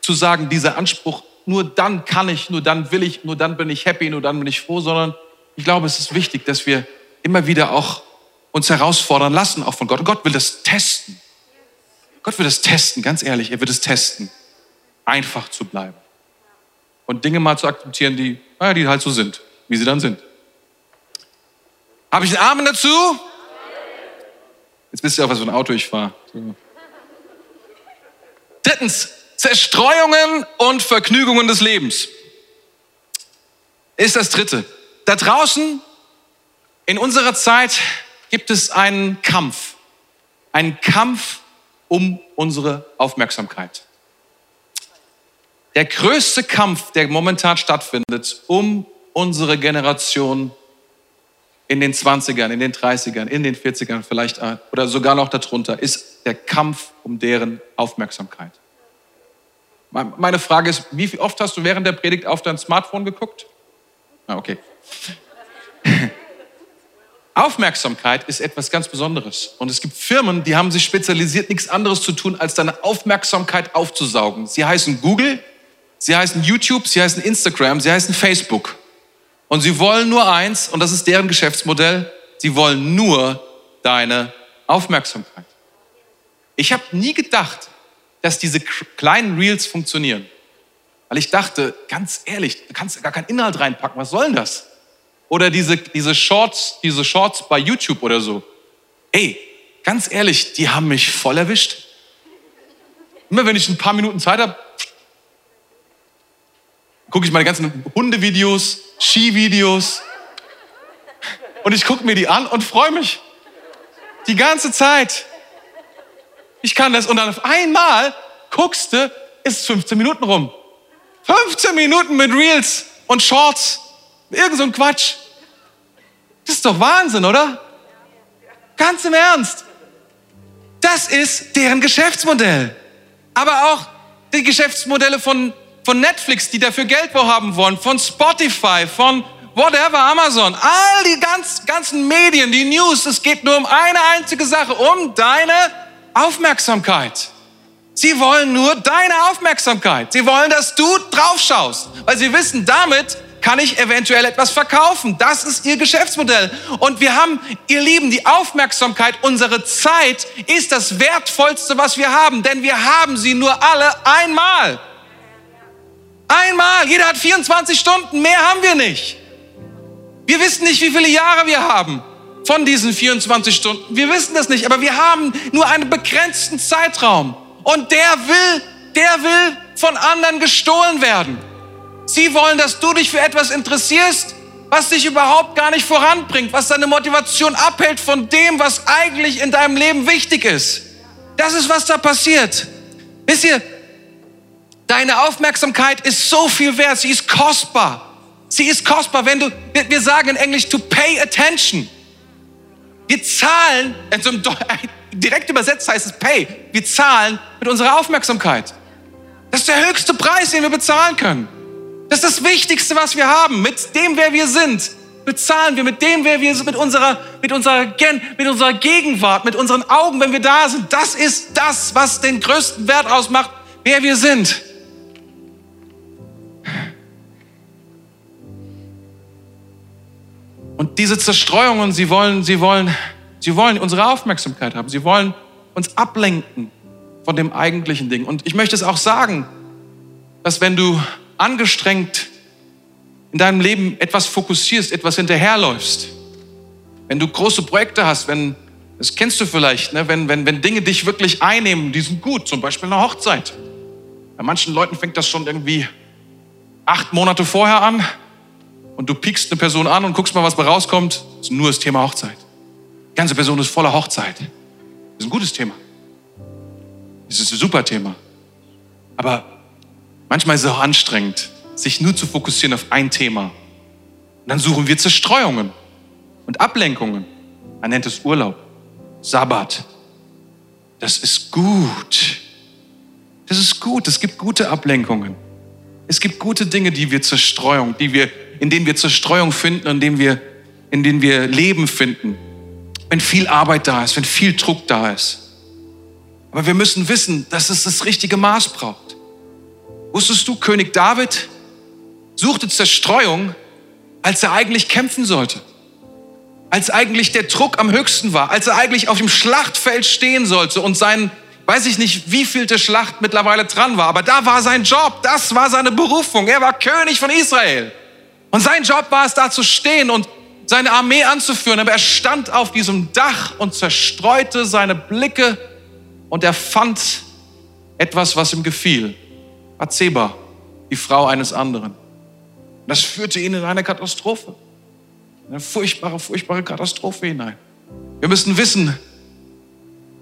zu sagen, dieser Anspruch, nur dann kann ich, nur dann will ich, nur dann bin ich happy, nur dann bin ich froh, sondern ich glaube, es ist wichtig, dass wir immer wieder auch uns herausfordern lassen, auch von Gott. Und Gott will das testen. Gott will das testen, ganz ehrlich, er wird es testen, einfach zu bleiben. Und Dinge mal zu akzeptieren, die, naja, die halt so sind, wie sie dann sind. Habe ich einen Armen dazu? Jetzt wisst ihr auch, was für ein Auto ich fahre. So. Drittens, Zerstreuungen und Vergnügungen des Lebens ist das dritte. Da draußen in unserer Zeit gibt es einen Kampf. Einen Kampf um unsere Aufmerksamkeit. Der größte Kampf, der momentan stattfindet, um unsere Generation in den 20ern, in den 30ern, in den 40ern vielleicht äh, oder sogar noch darunter, ist der Kampf um deren Aufmerksamkeit. Meine Frage ist, wie oft hast du während der Predigt auf dein Smartphone geguckt? Ah, okay. [LAUGHS] Aufmerksamkeit ist etwas ganz Besonderes. Und es gibt Firmen, die haben sich spezialisiert, nichts anderes zu tun, als deine Aufmerksamkeit aufzusaugen. Sie heißen Google, sie heißen YouTube, sie heißen Instagram, sie heißen Facebook. Und sie wollen nur eins, und das ist deren Geschäftsmodell, sie wollen nur deine Aufmerksamkeit. Ich habe nie gedacht, dass diese kleinen Reels funktionieren. Weil ich dachte, ganz ehrlich, du kannst gar keinen Inhalt reinpacken, was soll denn das? Oder diese, diese Shorts, diese Shorts bei YouTube oder so. Ey, ganz ehrlich, die haben mich voll erwischt. Immer wenn ich ein paar Minuten Zeit habe, gucke ich meine ganzen Hundevideos, Skivideos und ich gucke mir die an und freue mich. Die ganze Zeit. Ich kann das. Und dann auf einmal guckst du, ist 15 Minuten rum. 15 Minuten mit Reels und Shorts. Irgend so ein Quatsch. Das ist doch Wahnsinn, oder? Ganz im Ernst. Das ist deren Geschäftsmodell. Aber auch die Geschäftsmodelle von, von Netflix, die dafür Geld haben wollen, von Spotify, von whatever, Amazon, all die ganz, ganzen Medien, die News, es geht nur um eine einzige Sache, um deine Aufmerksamkeit. Sie wollen nur deine Aufmerksamkeit. Sie wollen, dass du drauf schaust, weil sie wissen, damit kann ich eventuell etwas verkaufen. Das ist ihr Geschäftsmodell. Und wir haben, ihr Lieben, die Aufmerksamkeit, unsere Zeit ist das Wertvollste, was wir haben, denn wir haben sie nur alle einmal. Einmal. Jeder hat 24 Stunden, mehr haben wir nicht. Wir wissen nicht, wie viele Jahre wir haben von diesen 24 Stunden. Wir wissen das nicht, aber wir haben nur einen begrenzten Zeitraum. Und der will, der will von anderen gestohlen werden. Sie wollen, dass du dich für etwas interessierst, was dich überhaupt gar nicht voranbringt, was deine Motivation abhält von dem, was eigentlich in deinem Leben wichtig ist. Das ist, was da passiert. Wisst ihr, deine Aufmerksamkeit ist so viel wert, sie ist kostbar. Sie ist kostbar, wenn du, wir sagen in Englisch, to pay attention. Wir zahlen, also [LAUGHS] direkt übersetzt heißt es pay, wir zahlen mit unserer Aufmerksamkeit. Das ist der höchste Preis, den wir bezahlen können. Das ist das Wichtigste, was wir haben. Mit dem, wer wir sind, bezahlen wir. Mit dem, wer wir sind, mit unserer, mit unserer, Gen, mit unserer Gegenwart, mit unseren Augen, wenn wir da sind. Das ist das, was den größten Wert ausmacht, wer wir sind. Und diese Zerstreuungen, sie wollen, sie wollen, sie wollen unsere Aufmerksamkeit haben. Sie wollen uns ablenken von dem eigentlichen Ding. Und ich möchte es auch sagen, dass wenn du angestrengt in deinem Leben etwas fokussierst, etwas hinterherläufst, wenn du große Projekte hast, wenn, das kennst du vielleicht, ne? wenn, wenn, wenn Dinge dich wirklich einnehmen, die sind gut, zum Beispiel eine Hochzeit. Bei manchen Leuten fängt das schon irgendwie acht Monate vorher an und du piekst eine Person an und guckst mal, was bei rauskommt, ist nur das Thema Hochzeit. Die ganze Person ist voller Hochzeit. Das ist ein gutes Thema. Das ist ein super Thema. Aber manchmal ist es auch anstrengend, sich nur zu fokussieren auf ein Thema. Und dann suchen wir Zerstreuungen und Ablenkungen. Man nennt es Urlaub, Sabbat. Das ist gut. Das ist gut. Es gibt gute Ablenkungen. Es gibt gute Dinge, die wir Zerstreuung, die wir, in denen wir Zerstreuung finden, in denen wir, in denen wir Leben finden. Wenn viel Arbeit da ist, wenn viel Druck da ist. Aber wir müssen wissen, dass es das richtige Maß braucht. Wusstest du, König David suchte Zerstreuung, als er eigentlich kämpfen sollte. Als eigentlich der Druck am höchsten war, als er eigentlich auf dem Schlachtfeld stehen sollte und sein, weiß ich nicht, wie vielte Schlacht mittlerweile dran war, aber da war sein Job, das war seine Berufung. Er war König von Israel. Und sein Job war es, da zu stehen und seine Armee anzuführen. Aber er stand auf diesem Dach und zerstreute seine Blicke und er fand etwas, was ihm gefiel. Bathseba, die Frau eines anderen. Das führte ihn in eine Katastrophe. Eine furchtbare, furchtbare Katastrophe hinein. Wir müssen wissen,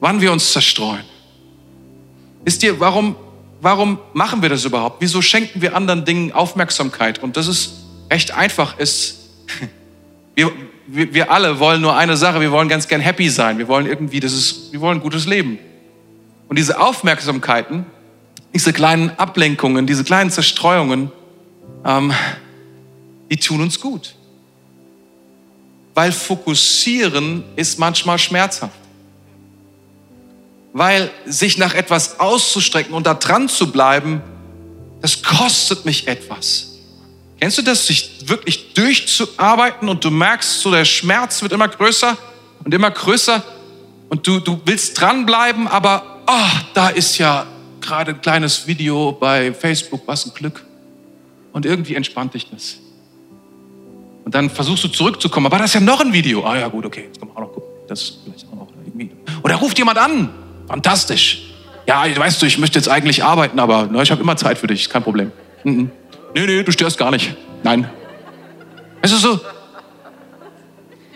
wann wir uns zerstreuen. Wisst ihr, warum, warum machen wir das überhaupt? Wieso schenken wir anderen Dingen Aufmerksamkeit? Und das ist recht einfach. Ist, wir, wir, alle wollen nur eine Sache, wir wollen ganz gern happy sein. Wir wollen irgendwie, das ist, wir wollen ein gutes Leben. Und diese Aufmerksamkeiten, diese kleinen Ablenkungen, diese kleinen Zerstreuungen, ähm, die tun uns gut weil fokussieren ist manchmal schmerzhaft. Weil sich nach etwas auszustrecken und da dran zu bleiben, das kostet mich etwas. Kennst du das, sich wirklich durchzuarbeiten und du merkst, so der Schmerz wird immer größer und immer größer und du, du willst dranbleiben, aber oh, da ist ja gerade ein kleines Video bei Facebook, was ein Glück. Und irgendwie entspannt dich das. Und dann versuchst du zurückzukommen. Aber da ist ja noch ein Video. Ah ja, gut, okay, jetzt können wir auch noch gucken. Das vielleicht auch noch irgendwie. Oder ruft jemand an. Fantastisch. Ja, weißt du, ich möchte jetzt eigentlich arbeiten, aber na, ich habe immer Zeit für dich, kein Problem. Mhm. Nee, nee, du störst gar nicht. Nein. Weißt du so?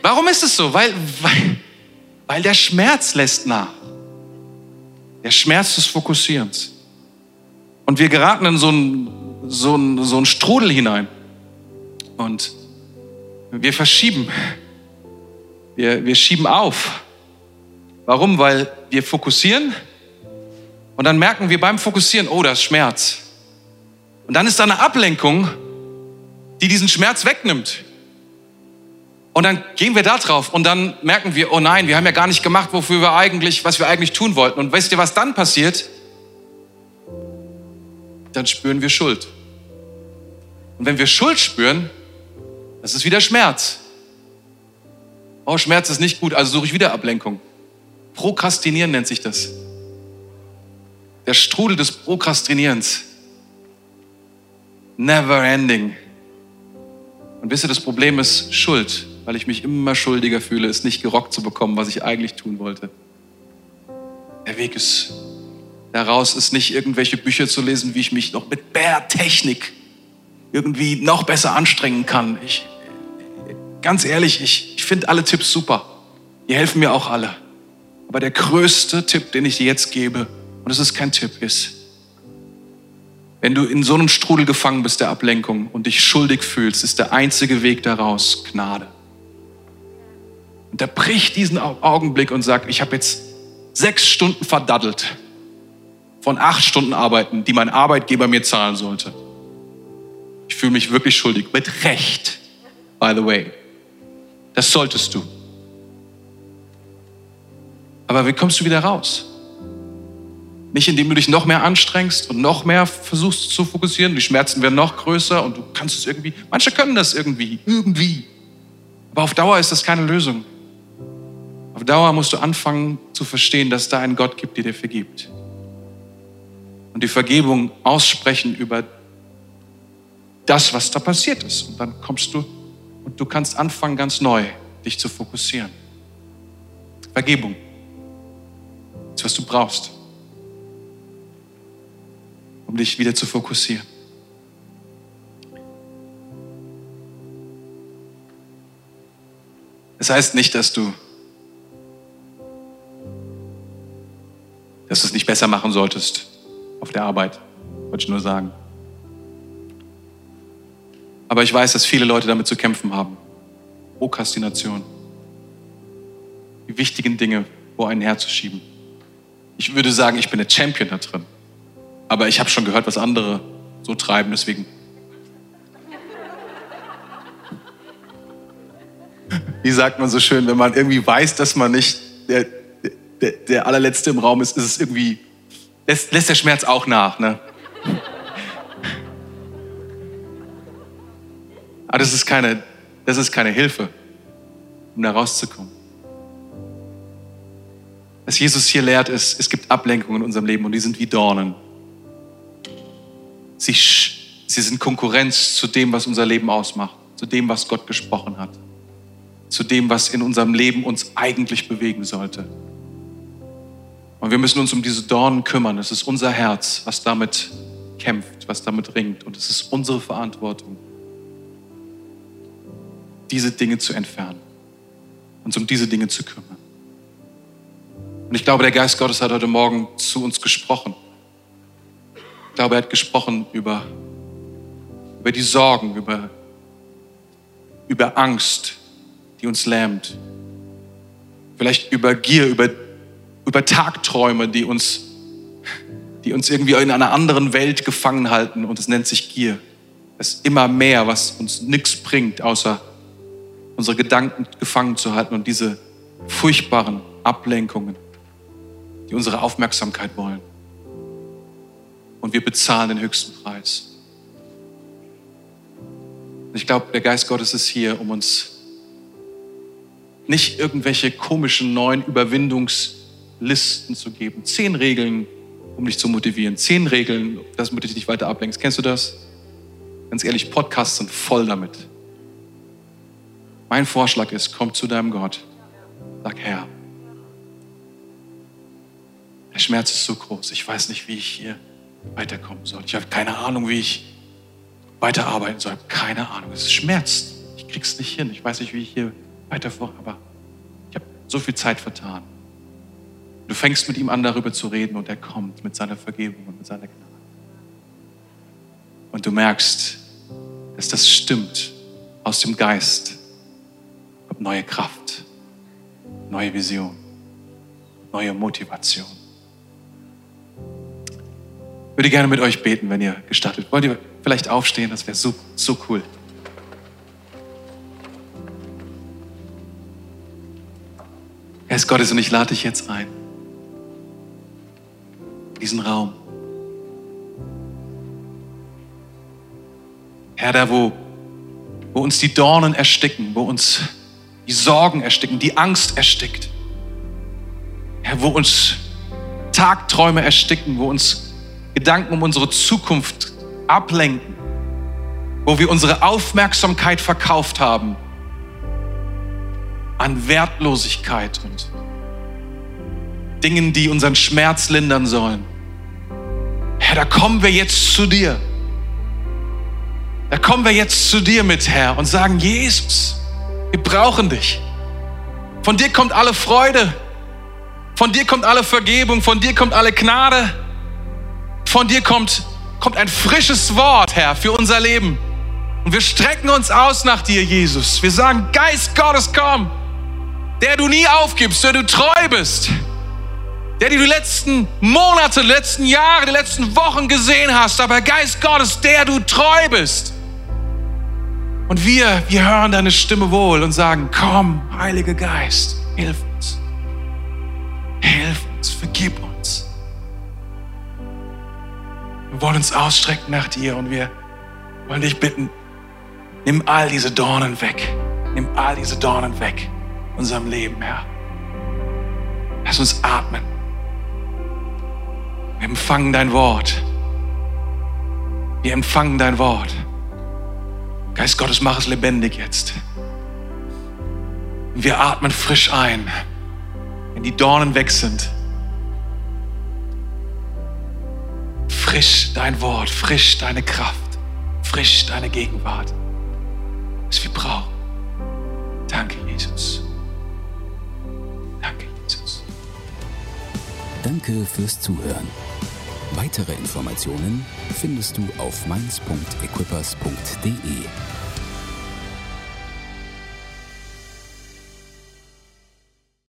Warum ist es so? Weil, weil, weil der Schmerz lässt nach. Der Schmerz des Fokussierens. Und wir geraten in so einen so so einen Strudel hinein. Und wir verschieben. Wir, wir schieben auf. Warum? Weil wir fokussieren und dann merken wir beim Fokussieren, oh, das ist Schmerz. Und dann ist da eine Ablenkung, die diesen Schmerz wegnimmt. Und dann gehen wir da drauf und dann merken wir, oh nein, wir haben ja gar nicht gemacht, wofür wir eigentlich, was wir eigentlich tun wollten. Und wisst ihr, was dann passiert? Dann spüren wir Schuld. Und wenn wir Schuld spüren, das ist wieder Schmerz. Oh, Schmerz ist nicht gut, also suche ich wieder Ablenkung. Prokrastinieren nennt sich das. Der Strudel des Prokrastinierens. Never ending. Und wisst ihr, das Problem ist Schuld, weil ich mich immer schuldiger fühle, es nicht gerockt zu bekommen, was ich eigentlich tun wollte. Der Weg ist daraus ist nicht irgendwelche Bücher zu lesen, wie ich mich noch mit Bärtechnik irgendwie noch besser anstrengen kann. Ich, ganz ehrlich, ich, ich finde alle Tipps super. Die helfen mir auch alle. Aber der größte Tipp, den ich dir jetzt gebe, und es ist kein Tipp, ist, wenn du in so einem Strudel gefangen bist der Ablenkung und dich schuldig fühlst, ist der einzige Weg daraus Gnade. Und er bricht diesen Augenblick und sagt, ich habe jetzt sechs Stunden verdaddelt von acht Stunden Arbeiten, die mein Arbeitgeber mir zahlen sollte. Ich fühle mich wirklich schuldig. Mit Recht, by the way. Das solltest du. Aber wie kommst du wieder raus? Nicht indem du dich noch mehr anstrengst und noch mehr versuchst zu fokussieren. Die Schmerzen werden noch größer und du kannst es irgendwie. Manche können das irgendwie, irgendwie. Aber auf Dauer ist das keine Lösung. Auf Dauer musst du anfangen zu verstehen, dass da einen Gott gibt, der dir vergibt. Und die Vergebung aussprechen über das, was da passiert ist. Und dann kommst du und du kannst anfangen, ganz neu dich zu fokussieren. Vergebung ist, was du brauchst, um dich wieder zu fokussieren. Das heißt nicht, dass du, dass du es nicht besser machen solltest auf der Arbeit. Wollte ich nur sagen. Aber ich weiß, dass viele Leute damit zu kämpfen haben. Prokrastination. Die wichtigen Dinge vor einen herzuschieben. Ich würde sagen, ich bin der Champion da drin. Aber ich habe schon gehört, was andere so treiben, deswegen. Wie sagt man so schön, wenn man irgendwie weiß, dass man nicht der, der, der allerletzte im Raum ist, ist es irgendwie, lässt, lässt der Schmerz auch nach. Ne? Aber das ist, keine, das ist keine Hilfe, um da rauszukommen. Was Jesus hier lehrt, ist, es gibt Ablenkungen in unserem Leben und die sind wie Dornen. Sie, sie sind Konkurrenz zu dem, was unser Leben ausmacht, zu dem, was Gott gesprochen hat, zu dem, was in unserem Leben uns eigentlich bewegen sollte. Und wir müssen uns um diese Dornen kümmern. Es ist unser Herz, was damit kämpft, was damit ringt. Und es ist unsere Verantwortung, diese Dinge zu entfernen, uns um diese Dinge zu kümmern. Und ich glaube, der Geist Gottes hat heute Morgen zu uns gesprochen. Ich glaube, er hat gesprochen über, über die Sorgen, über, über Angst, die uns lähmt. Vielleicht über Gier, über, über Tagträume, die uns, die uns irgendwie in einer anderen Welt gefangen halten. Und es nennt sich Gier. Es ist immer mehr, was uns nichts bringt, außer unsere Gedanken gefangen zu halten und diese furchtbaren Ablenkungen, die unsere Aufmerksamkeit wollen. Und wir bezahlen den höchsten Preis. Ich glaube, der Geist Gottes ist hier, um uns nicht irgendwelche komischen neuen Überwindungslisten zu geben. Zehn Regeln, um dich zu motivieren. Zehn Regeln, dass du dich nicht weiter ablenkst. Kennst du das? Ganz ehrlich, Podcasts sind voll damit. Mein Vorschlag ist, komm zu deinem Gott. Sag, Herr, der Schmerz ist so groß. Ich weiß nicht, wie ich hier weiterkommen soll. Ich habe keine Ahnung, wie ich weiterarbeiten soll. Keine Ahnung. Es schmerzt. Ich krieg's nicht hin. Ich weiß nicht, wie ich hier weiter vor. Aber ich habe so viel Zeit vertan. Du fängst mit ihm an, darüber zu reden und er kommt mit seiner Vergebung und mit seiner Gnade. Und du merkst, dass das stimmt aus dem Geist neue Kraft, neue Vision, neue Motivation. Würde gerne mit euch beten, wenn ihr gestattet. Wollt ihr vielleicht aufstehen? Das wäre so, so cool. Herr ist Gottes und ich lade dich jetzt ein. Diesen Raum. Herr, da wo, wo uns die Dornen ersticken, wo uns die Sorgen ersticken, die Angst erstickt. Herr, wo uns Tagträume ersticken, wo uns Gedanken um unsere Zukunft ablenken, wo wir unsere Aufmerksamkeit verkauft haben an Wertlosigkeit und Dingen, die unseren Schmerz lindern sollen. Herr, da kommen wir jetzt zu dir. Da kommen wir jetzt zu dir mit, Herr, und sagen, Jesus, wir brauchen dich. Von dir kommt alle Freude. Von dir kommt alle Vergebung. Von dir kommt alle Gnade. Von dir kommt, kommt ein frisches Wort, Herr, für unser Leben. Und wir strecken uns aus nach dir, Jesus. Wir sagen, Geist Gottes, komm. Der du nie aufgibst, der du treu bist. Der du die letzten Monate, die letzten Jahre, die letzten Wochen gesehen hast. Aber Geist Gottes, der du treu bist. Und wir, wir hören deine Stimme wohl und sagen, komm, Heiliger Geist, hilf uns. Hilf uns, vergib uns. Wir wollen uns ausstrecken nach dir und wir wollen dich bitten, nimm all diese Dornen weg. Nimm all diese Dornen weg unserem Leben, Herr. Lass uns atmen. Wir empfangen dein Wort. Wir empfangen dein Wort. Geist Gottes, mach es lebendig jetzt. Und wir atmen frisch ein, wenn die Dornen weg sind. Frisch dein Wort, frisch deine Kraft, frisch deine Gegenwart, was wir brauchen. Danke, Jesus. Danke, Jesus. Danke fürs Zuhören. Weitere Informationen findest du auf mainz.equippers.de.